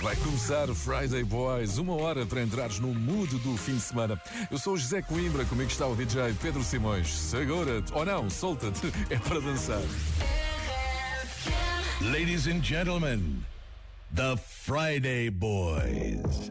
Vai começar Friday Boys, uma hora para entrares no mood do fim de semana. Eu sou o José Coimbra, comigo está o DJ Pedro Simões. Segura-te, ou não, solta-te, é para dançar. Ladies and gentlemen, the Friday Boys.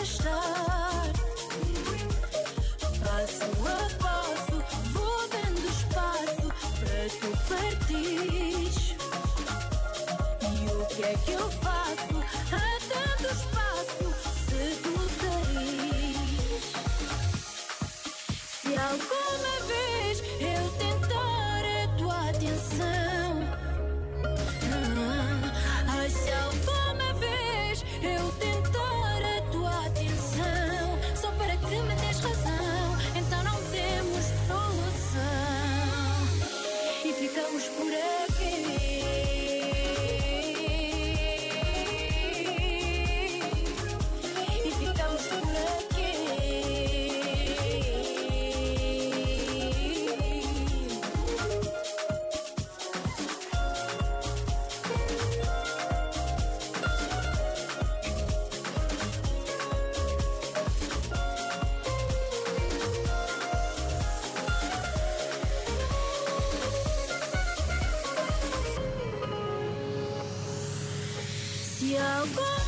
pushed up. Oh.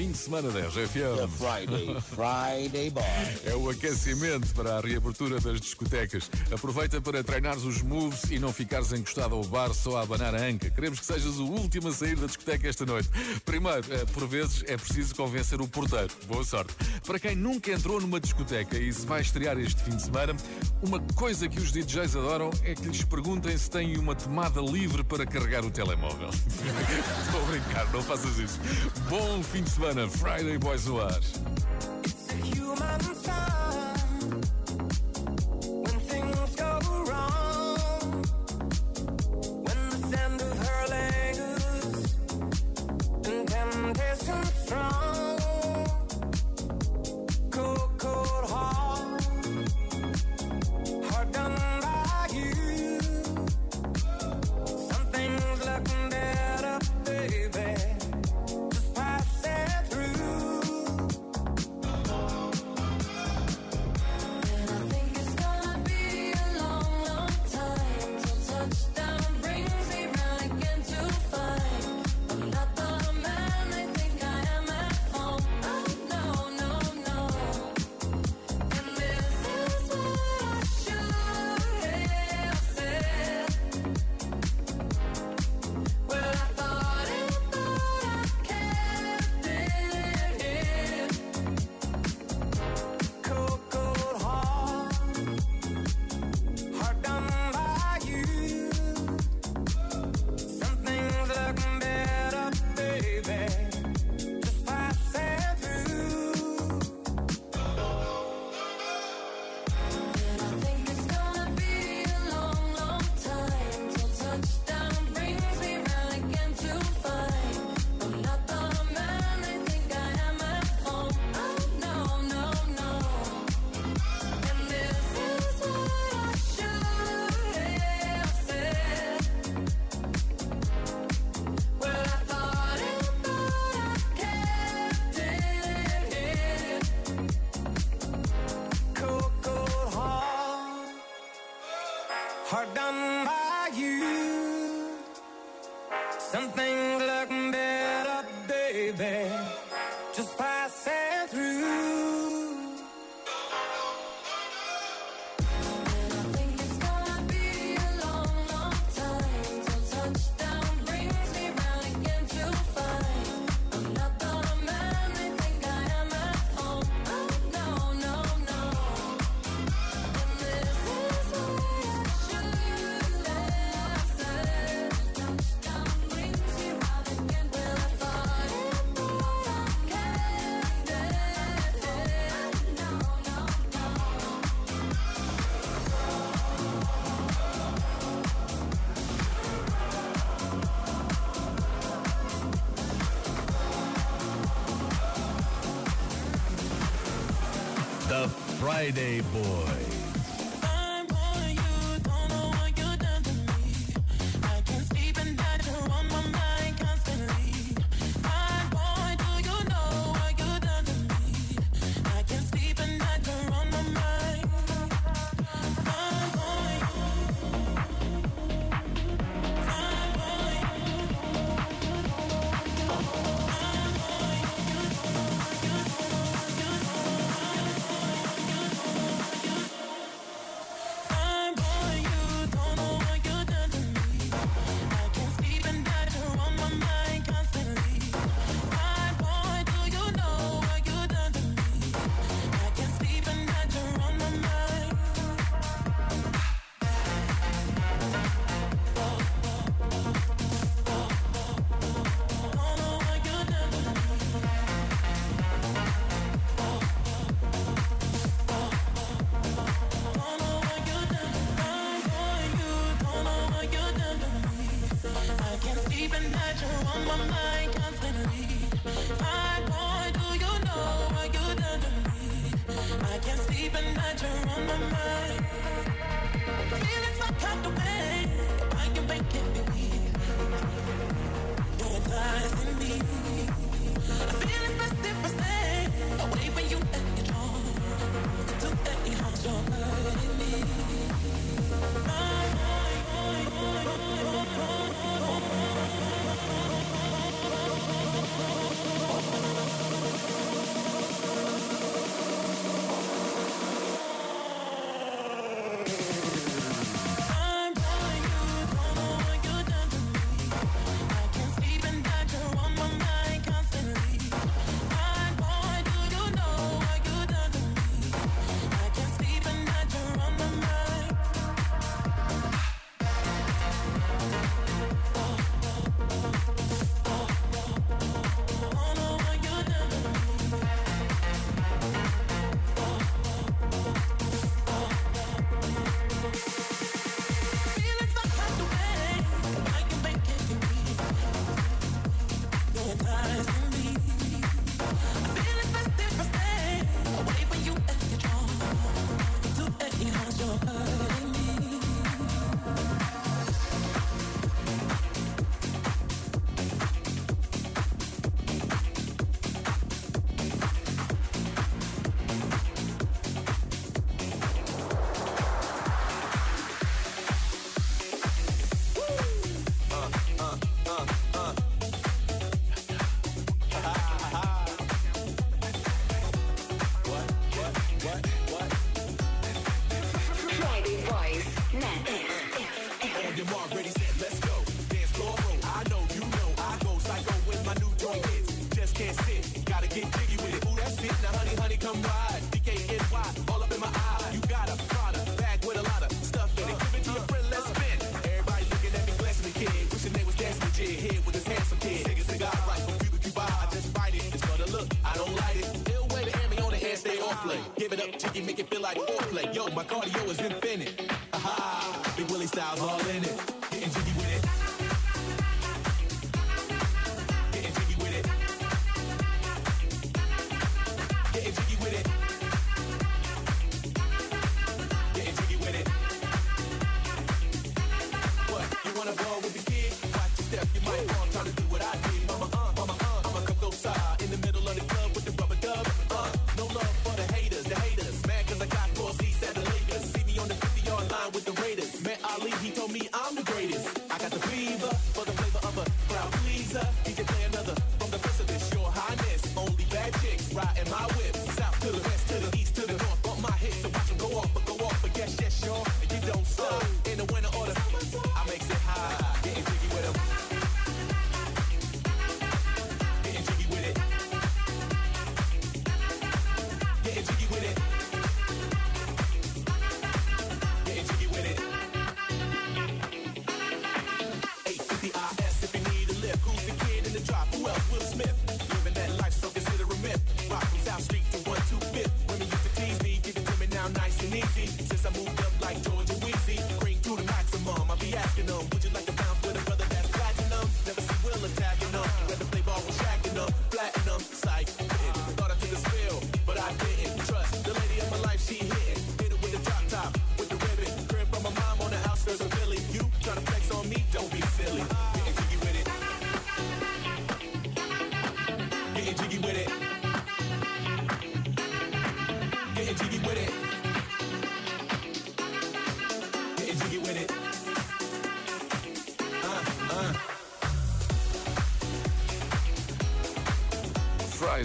fim de semana da RFM. The Friday, Friday Boy. É o aquecimento para a reabertura das discotecas. Aproveita para treinares os moves e não ficares encostado ao bar só a abanar a anca. Queremos que sejas o último a sair da discoteca esta noite. Primeiro, eh, por vezes é preciso convencer o porteiro. Boa sorte. Para quem nunca entrou numa discoteca e se vai estrear este fim de semana, uma coisa que os DJs adoram é que lhes perguntem se têm uma tomada livre para carregar o telemóvel. Estou a brincar, não faças isso. Bom fim de semana. on a Friday Boys do Ar. Friday Boys.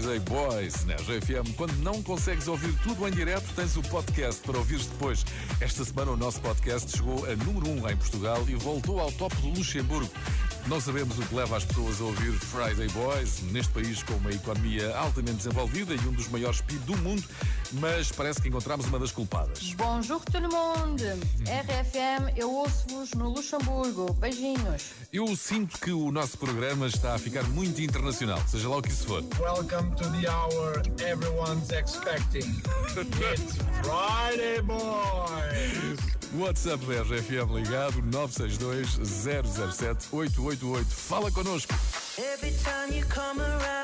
DJ Boys na GFM. Quando não consegues ouvir tudo em direto, tens o podcast para ouvir depois. Esta semana o nosso podcast chegou a número 1 um em Portugal e voltou ao top de Luxemburgo. Não sabemos o que leva as pessoas a ouvir Friday Boys, neste país com uma economia altamente desenvolvida e um dos maiores PIB do mundo, mas parece que encontramos uma das culpadas. Bonjour tout le monde! RFM, eu ouço no Luxemburgo. Beijinhos. Eu sinto que o nosso programa está a ficar muito internacional, seja lá o que isso for. Welcome to the hour everyone's expecting. It's Friday, boys! WhatsApp da RFM ligado 962 007 888. Fala connosco. Every time you come around.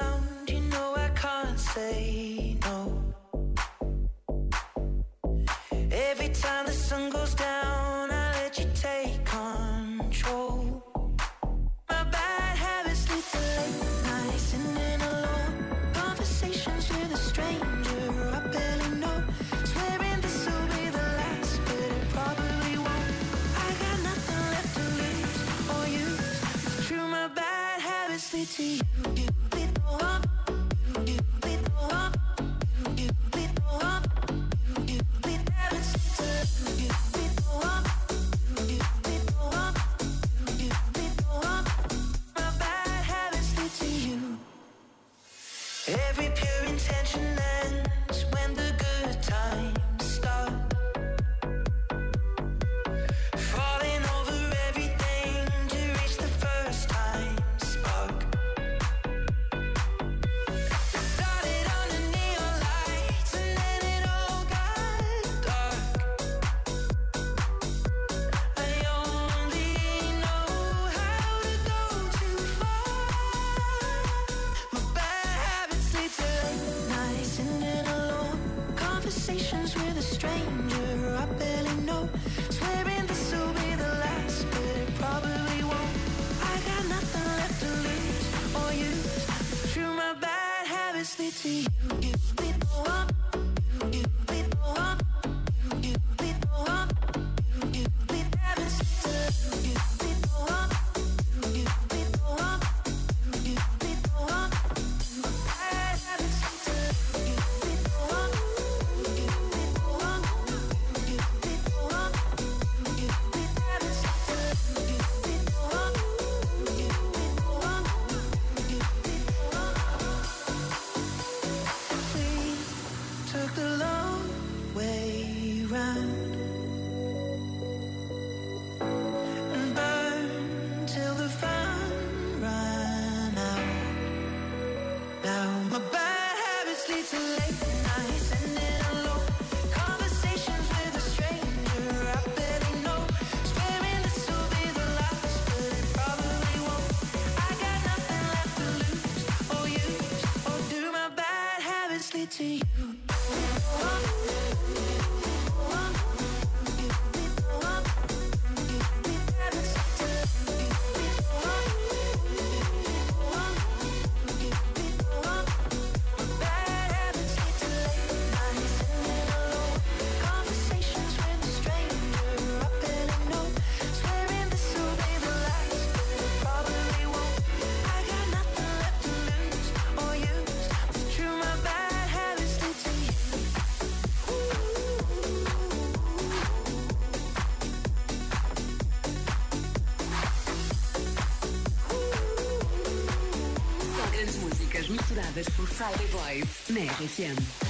Friday Boys na RFM.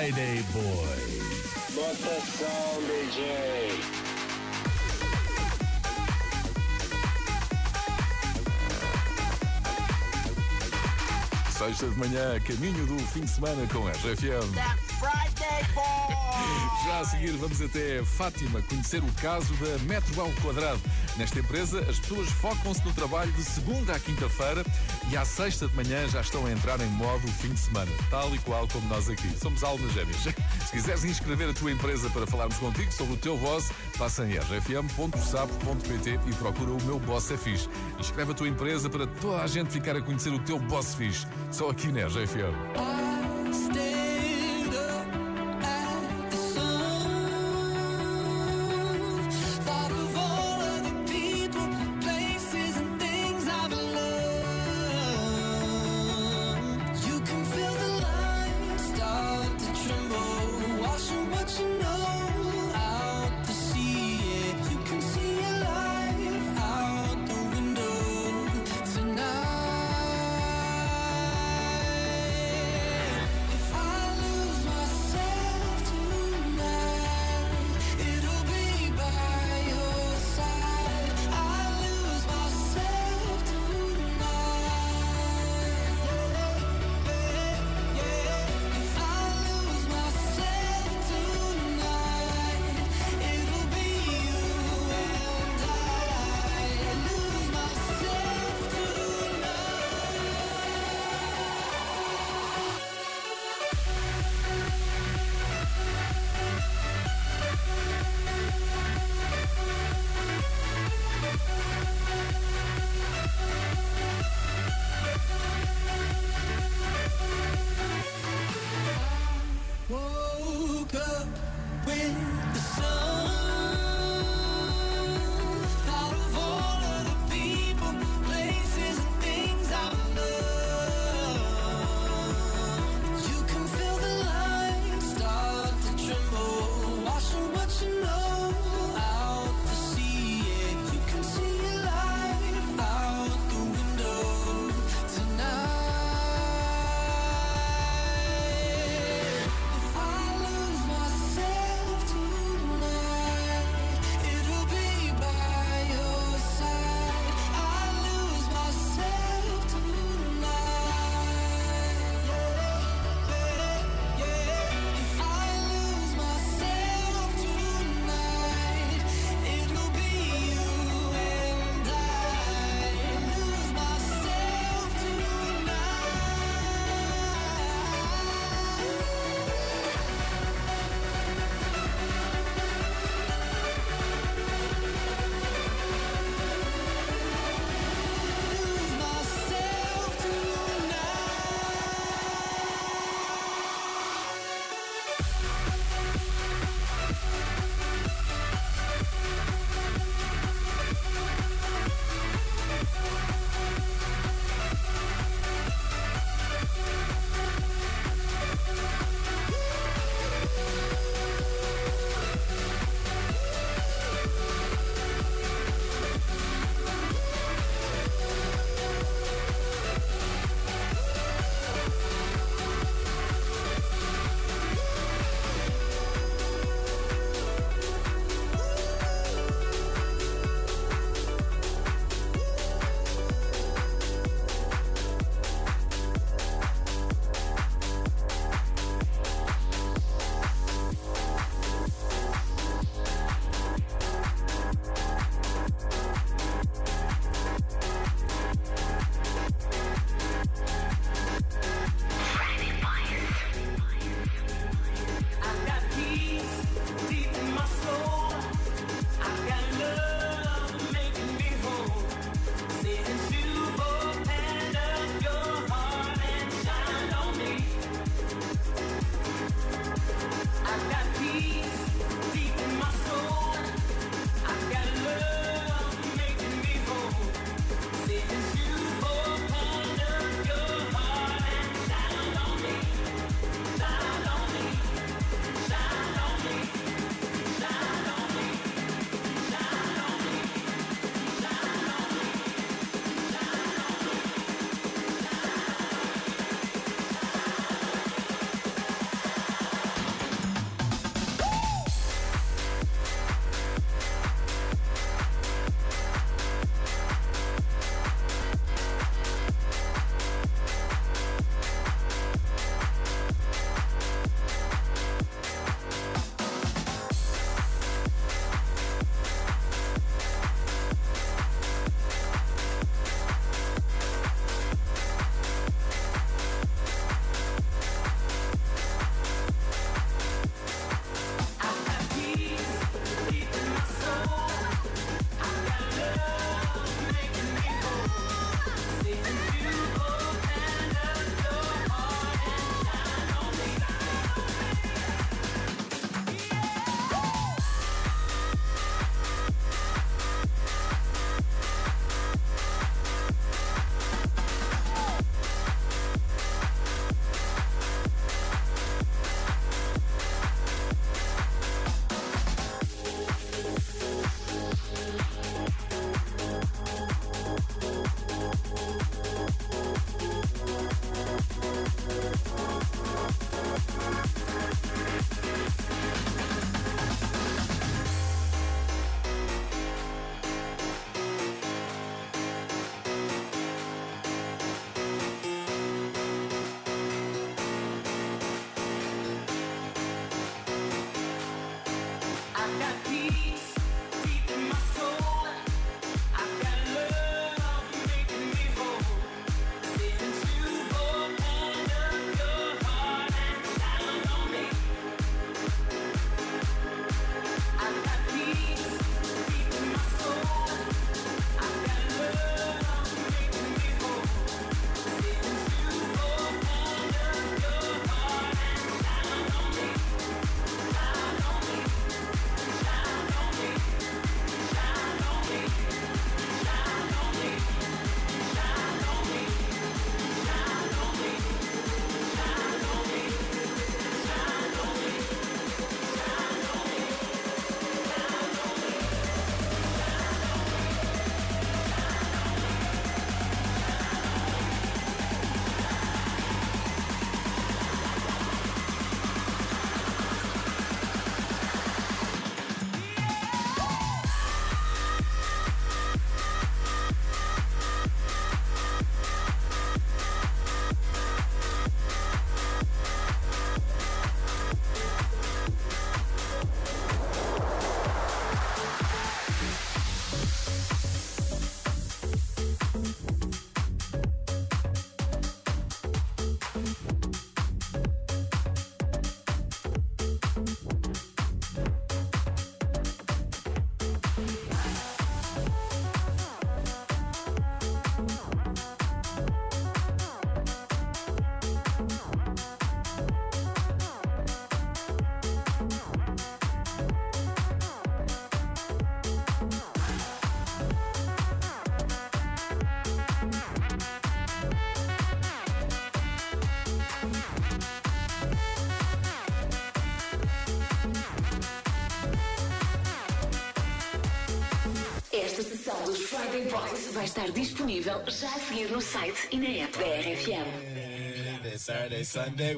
Friday Boys. Bota som, DJ. Sexta de manhã, caminho do fim de semana com a RFM. A seguir vamos até Fátima conhecer o caso da Metro ao Quadrado. Nesta empresa, as pessoas focam-se no trabalho de segunda à quinta-feira e à sexta de manhã já estão a entrar em modo fim de semana, tal e qual como nós aqui. Somos almas gêmeas. Se quiseres inscrever a tua empresa para falarmos contigo sobre o teu boss, passa em rfm.sapo.pt e procura o meu boss é fixe. Inscreve a tua empresa para toda a gente ficar a conhecer o teu boss fixe. Só aqui na RFM. with the sun. Friday Boys vai estar disponível já a seguir no site e na app da RFM. Saturday, Sunday.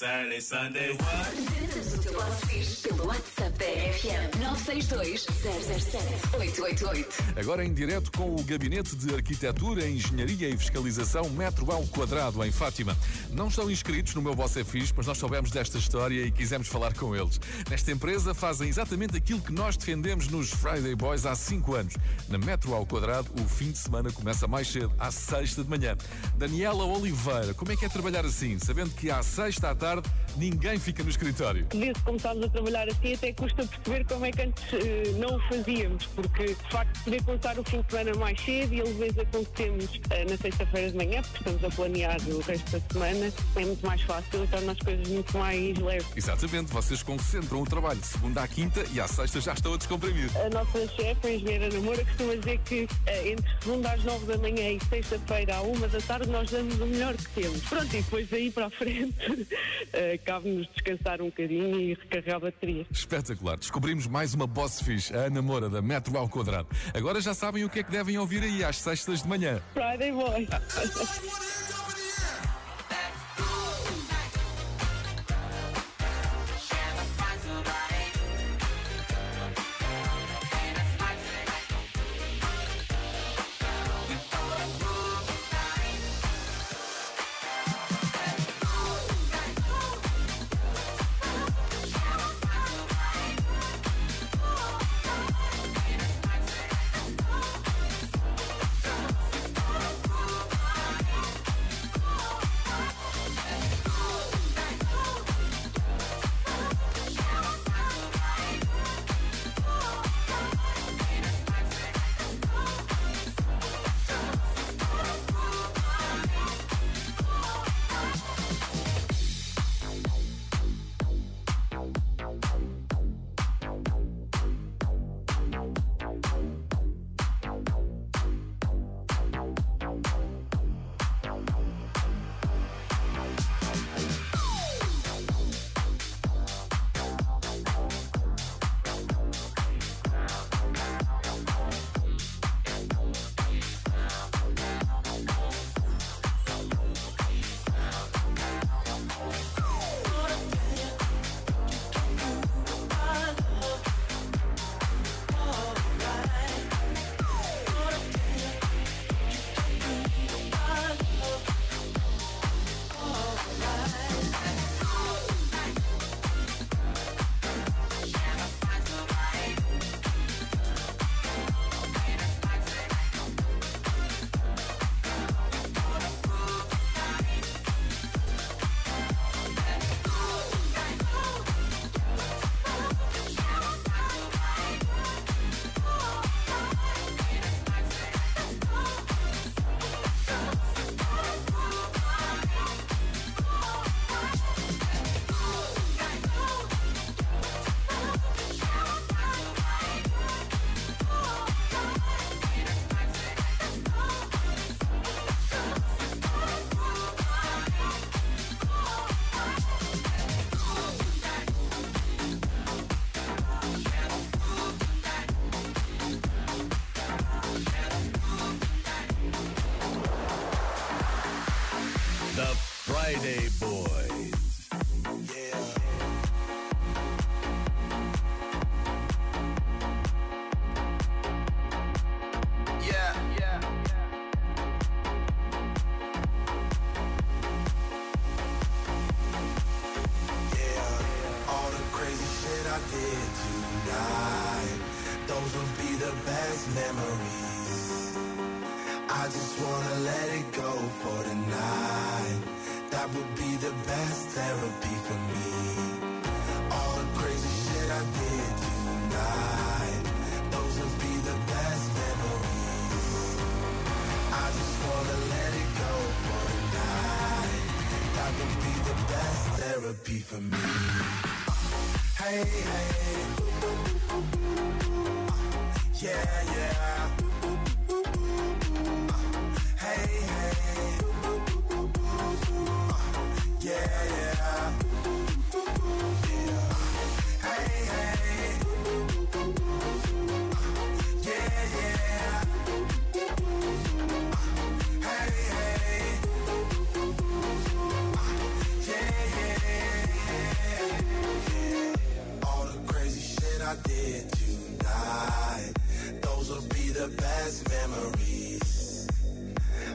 Saturday, Sunday. What? RFM 962 007 888. Agora em direto com o Gabinete de Arquitetura, Engenharia e Fiscalização Metro ao Quadrado, em Fátima. Não estão inscritos no meu Boss é Fixe, mas nós soubemos desta história e quisemos falar com eles. Nesta empresa fazem exatamente aquilo que nós defendemos nos Friday Boys há 5 anos. Na Metro ao Quadrado, o fim de semana começa mais cedo, à sexta de manhã. Daniela Oliveira, como é que é trabalhar assim, sabendo que à sexta à tarde ninguém fica no escritório? Desde que começámos a trabalhar assim, até custa perceber como é que antes eh, não o fazíamos, porque de facto poder começar o fim de semana mais cedo e às vezes acontecemos eh, na sexta-feira de manhã, porque estamos a planear o resto da semana, é muito mais fácil torna as coisas muito mais leves. Exatamente, vocês concentram o trabalho de segunda à quinta e à sexta já estão a descomprimir. A nossa chefe, a engenheira Namora, costuma dizer que eh, entre segunda às nove da manhã e sexta-feira à uma da tarde nós damos o melhor que temos. Pronto, e depois daí para a frente cabe-nos descansar um bocadinho e recarregar a bateria. Espetacular. Descobrimos mais uma boss fixe, a Ana Moura, da Metro ao Quadrado. Agora já sabem o que é que devem ouvir aí às sextas de manhã. Friday Boy. Friday Boys. Hey, hey. Yeah, yeah. The best memories.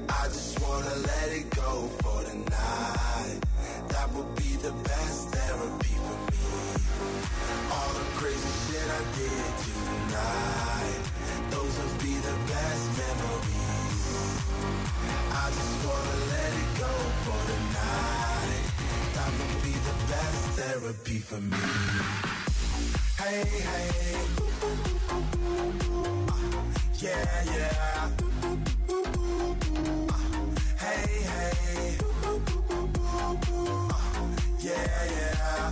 I just wanna let it go for the night. That would be the best therapy for me. All the crazy shit I did tonight. Those would be the best memories. I just wanna let it go for the night. That would be the best therapy for me. Hey, hey. Yeah, yeah. Hey, hey. Yeah, yeah.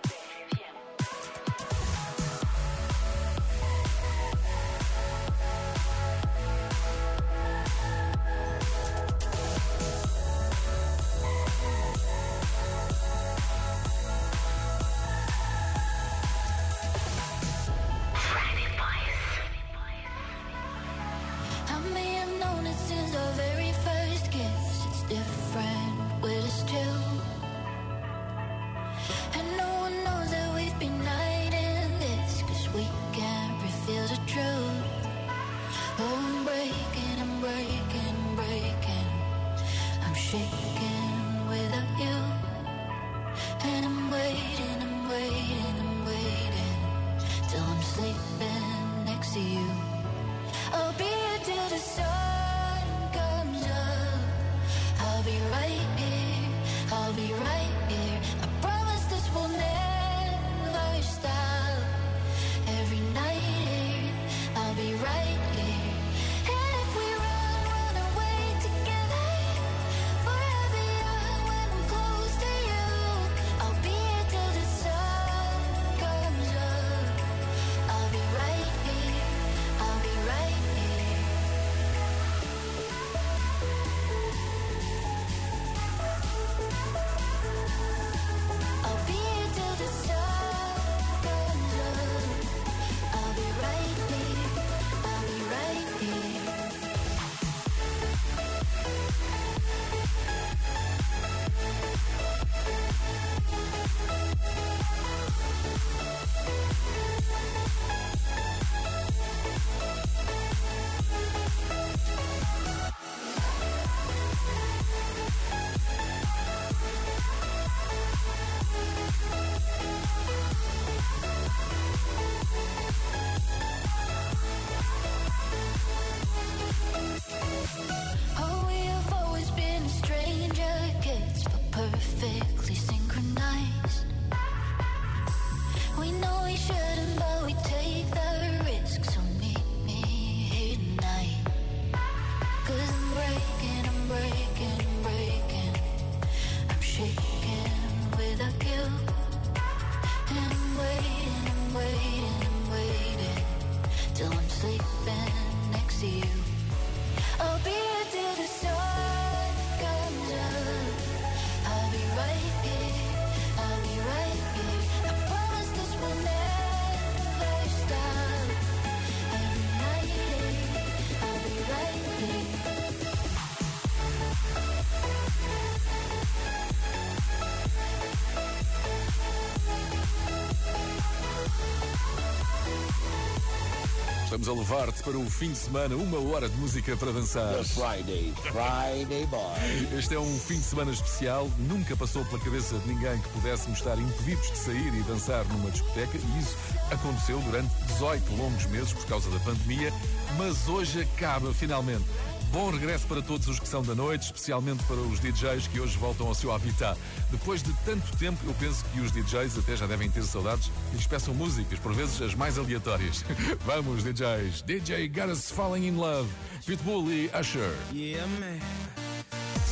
Estamos a levar-te para o fim de semana, uma hora de música para dançar. The Friday, Friday Boy. Este é um fim de semana especial. Nunca passou pela cabeça de ninguém que pudéssemos estar impedidos de sair e dançar numa discoteca, e isso aconteceu durante 18 longos meses por causa da pandemia, mas hoje acaba finalmente. Bom regresso para todos os que são da noite, especialmente para os DJs que hoje voltam ao seu habitat. Depois de tanto tempo, eu penso que os DJs até já devem ter saudades e lhes peçam músicas, por vezes as mais aleatórias. Vamos, DJs. DJ Us Falling in Love, Pitbull e Usher. Yeah, man.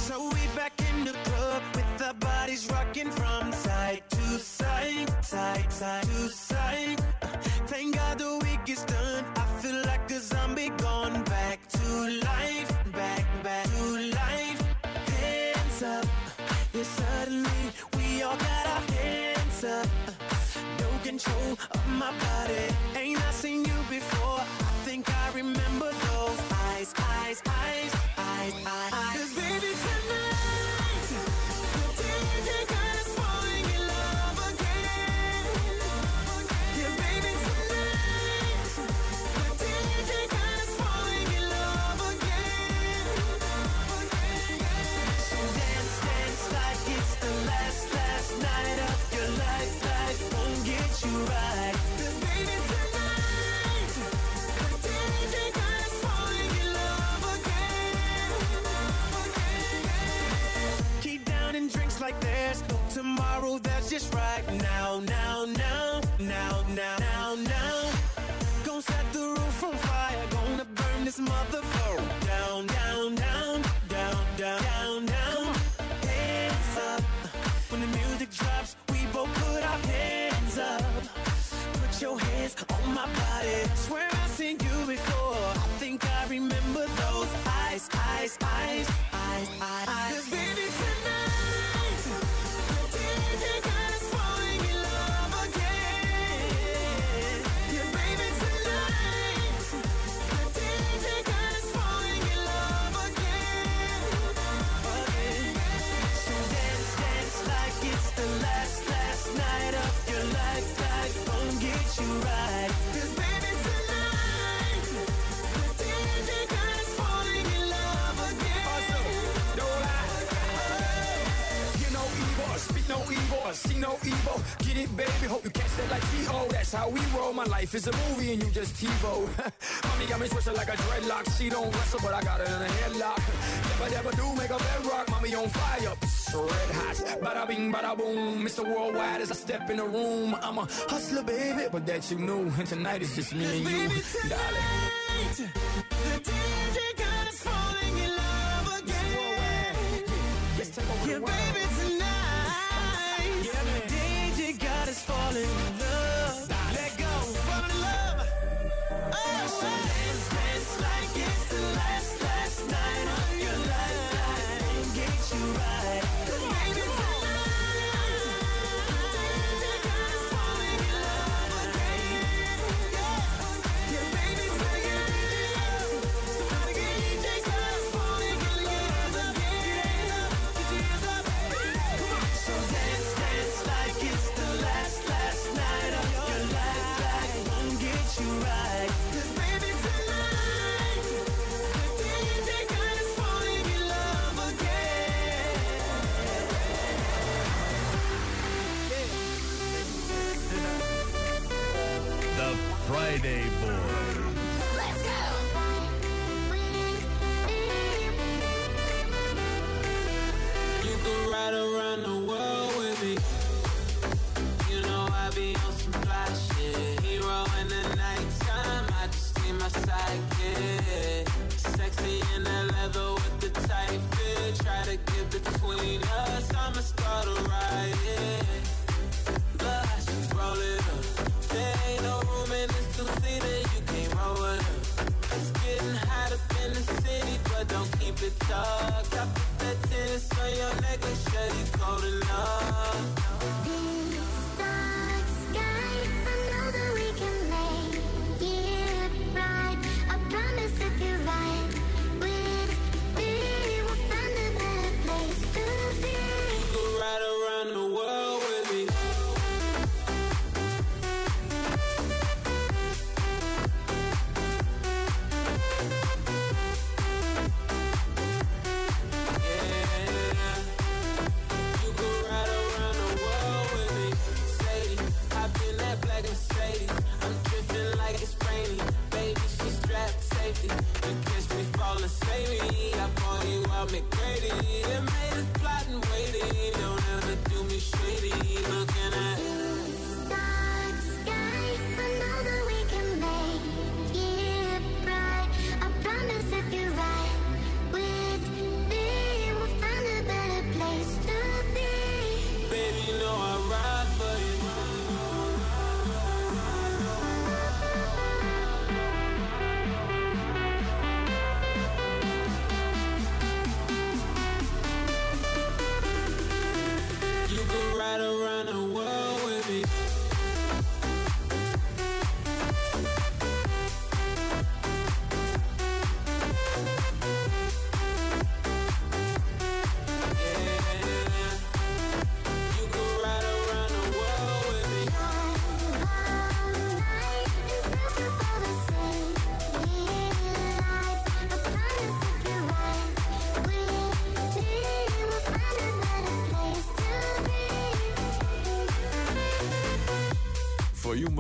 So we back in the club with our bodies rocking from side to side, side, side to side. Thank God the my body. Tomorrow. That's just right now, now, now, now, now, now, now. Gonna set the roof on fire. Gonna burn this motherfucker down, down, down, down, down, down, down. Hands up. When the music drops, we both put our hands up. Put your hands on my body. Swear I've seen you before. It, baby. Hope you catch that like T.O. That's how we roll. My life is a movie and you just TiVo. Mommy got me twisted like a dreadlock. She don't wrestle, but I got her in a headlock. Never, never do make a bedrock. Mommy on fire, Psst, red hot. Bada bing, bada boom. Mr. Worldwide as I step in the room. I'm a hustler, baby, but that you knew. And tonight it's just me and you, darling. The DJ got us falling in love again. Yeah, baby, darling.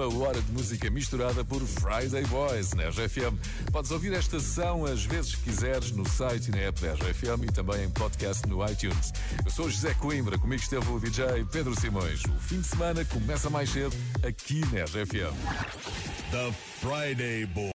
Uma hora de música misturada por Friday Boys na RFM. Podes ouvir esta sessão às vezes que quiseres no site e na app da RFM e também em podcast no iTunes. Eu sou José Coimbra, comigo esteve o DJ Pedro Simões. O fim de semana começa mais cedo aqui na RFM. The Friday Boy.